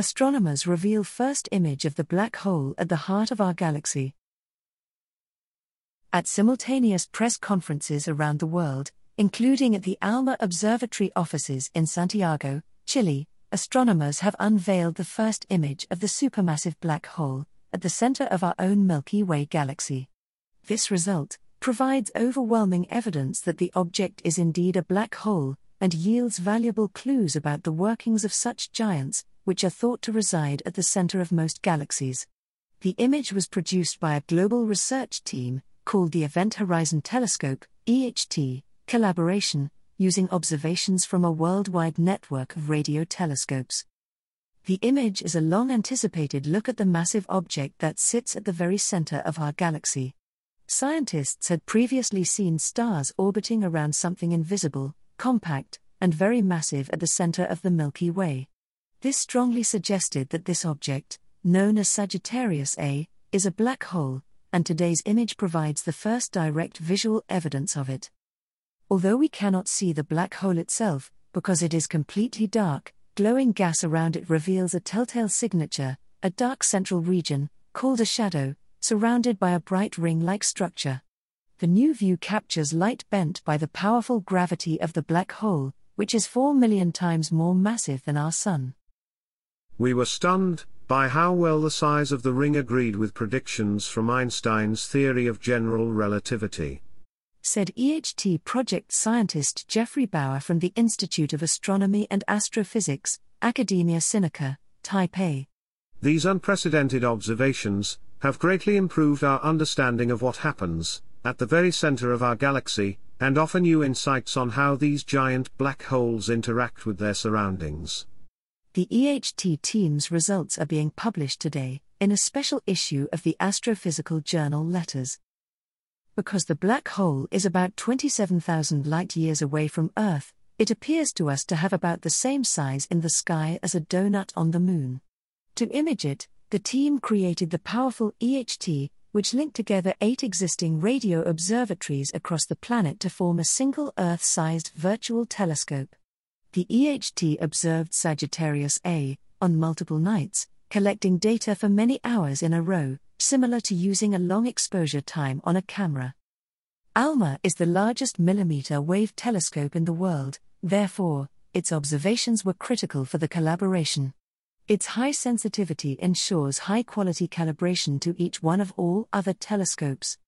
Astronomers reveal first image of the black hole at the heart of our galaxy. At simultaneous press conferences around the world, including at the ALMA Observatory offices in Santiago, Chile, astronomers have unveiled the first image of the supermassive black hole at the center of our own Milky Way galaxy. This result provides overwhelming evidence that the object is indeed a black hole and yields valuable clues about the workings of such giants, which are thought to reside at the center of most galaxies. The image was produced by a global research team called the Event Horizon Telescope (EHT) collaboration, using observations from a worldwide network of radio telescopes. The image is a long anticipated look at the massive object that sits at the very center of our galaxy. Scientists had previously seen stars orbiting around something invisible, compact, and very massive at the center of the Milky Way. This strongly suggested that this object, known as Sagittarius A, is a black hole, and today's image provides the first direct visual evidence of it. Although we cannot see the black hole itself, because it is completely dark, glowing gas around it reveals a telltale signature, a dark central region, called a shadow, surrounded by a bright ring like structure the new view captures light bent by the powerful gravity of the black hole, which is 4 million times more massive than our Sun. We were stunned by how well the size of the ring agreed with predictions from Einstein's theory of general relativity. Said EHT project scientist Geoffrey Bower from the Institute of Astronomy and Astrophysics, Academia Sinica, Taipei. These unprecedented observations have greatly improved our understanding of what happens at the very center of our galaxy, and offer new insights on how these giant black holes interact with their surroundings. The EHT team's results are being published today in a special issue of the Astrophysical Journal Letters. Because the black hole is about 27,000 light years away from Earth, it appears to us to have about the same size in the sky as a donut on the moon. To image it, the team created the powerful EHT which linked together eight existing radio observatories across the planet to form a single Earth sized virtual telescope. The EHT observed Sagittarius A on multiple nights, collecting data for many hours in a row, similar to using a long exposure time on a camera. ALMA is the largest millimeter wave telescope in the world, therefore, its observations were critical for the collaboration. Its high sensitivity ensures high quality calibration to each one of all other telescopes.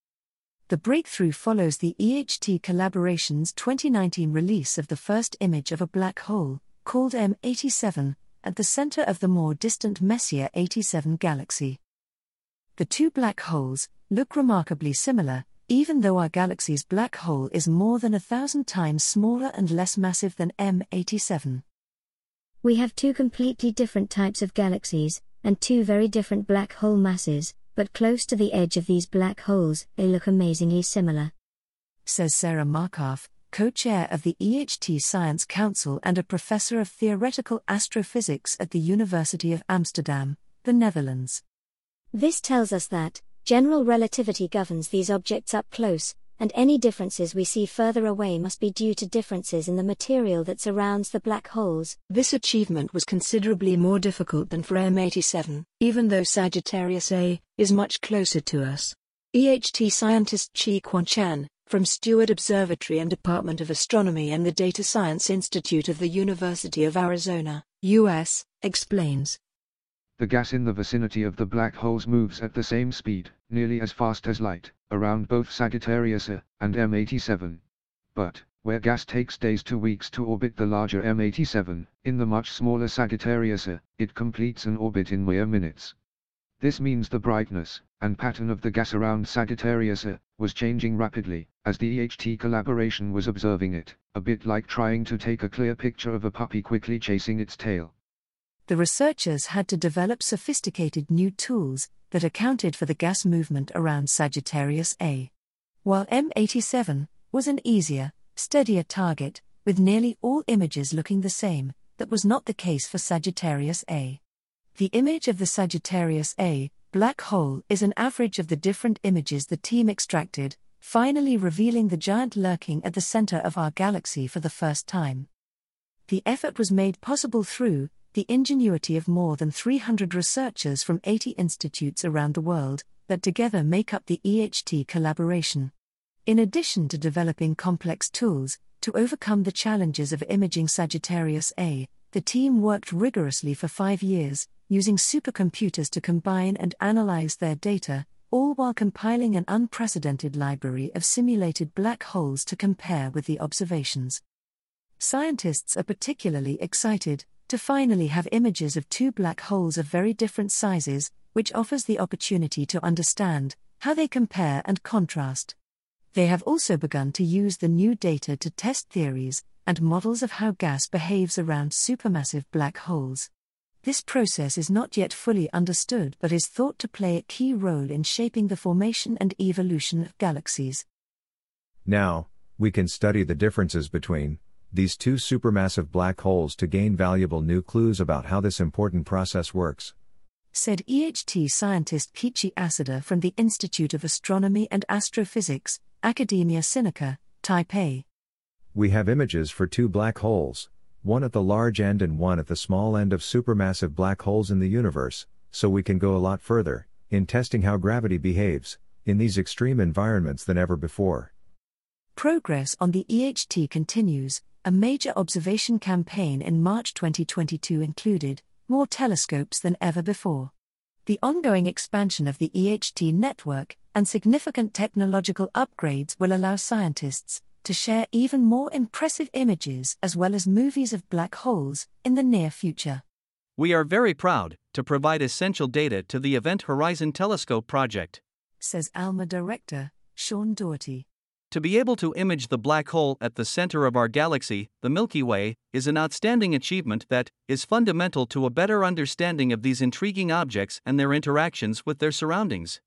The breakthrough follows the EHT collaboration's 2019 release of the first image of a black hole, called M87, at the center of the more distant Messier 87 galaxy. The two black holes look remarkably similar, even though our galaxy's black hole is more than a thousand times smaller and less massive than M87. We have two completely different types of galaxies, and two very different black hole masses, but close to the edge of these black holes, they look amazingly similar. Says Sarah Markoff, co chair of the EHT Science Council and a professor of theoretical astrophysics at the University of Amsterdam, the Netherlands. This tells us that, general relativity governs these objects up close, and any differences we see further away must be due to differences in the material that surrounds the black holes. This achievement was considerably more difficult than for M87, even though Sagittarius A is much closer to us. EHT scientist Chi-kwan Chan, from Steward Observatory and Department of Astronomy and the Data Science Institute of the University of Arizona, U.S., explains. The gas in the vicinity of the black holes moves at the same speed, nearly as fast as light, around both Sagittarius A and M87. But, where gas takes days to weeks to orbit the larger M87, in the much smaller Sagittarius A, it completes an orbit in mere minutes. This means the brightness and pattern of the gas around Sagittarius A was changing rapidly, as the EHT collaboration was observing it, a bit like trying to take a clear picture of a puppy quickly chasing its tail the researchers had to develop sophisticated new tools that accounted for the gas movement around Sagittarius A. While M87 was an easier, steadier target, with nearly all images looking the same, that was not the case for Sagittarius A. The image of the Sagittarius A black hole is an average of the different images the team extracted, finally revealing the giant lurking at the center of our galaxy for the first time. The effort was made possible through the ingenuity of more than 300 researchers from 80 institutes around the world, that together make up the EHT collaboration. In addition to developing complex tools to overcome the challenges of imaging Sagittarius A, the team worked rigorously for five years, using supercomputers to combine and analyze their data, all while compiling an unprecedented library of simulated black holes to compare with the observations. Scientists are particularly excited to finally have images of two black holes of very different sizes, which offers the opportunity to understand how they compare and contrast. They have also begun to use the new data to test theories and models of how gas behaves around supermassive black holes. This process is not yet fully understood but is thought to play a key role in shaping the formation and evolution of galaxies. Now, we can study the differences between these two supermassive black holes to gain valuable new clues about how this important process works. Said EHT scientist Keiichi Asada from the Institute of Astronomy and Astrophysics, Academia Sinica, Taipei. We have images for two black holes, one at the large end and one at the small end of supermassive black holes in the universe, so we can go a lot further in testing how gravity behaves in these extreme environments than ever before. Progress on the EHT continues. A major observation campaign in March 2022 included more telescopes than ever before. The ongoing expansion of the EHT network and significant technological upgrades will allow scientists to share even more impressive images as well as movies of black holes in the near future. We are very proud to provide essential data to the Event Horizon Telescope project, says ALMA director Sean Dougherty. To be able to image the black hole at the center of our galaxy, the Milky Way, is an outstanding achievement that is fundamental to a better understanding of these intriguing objects and their interactions with their surroundings.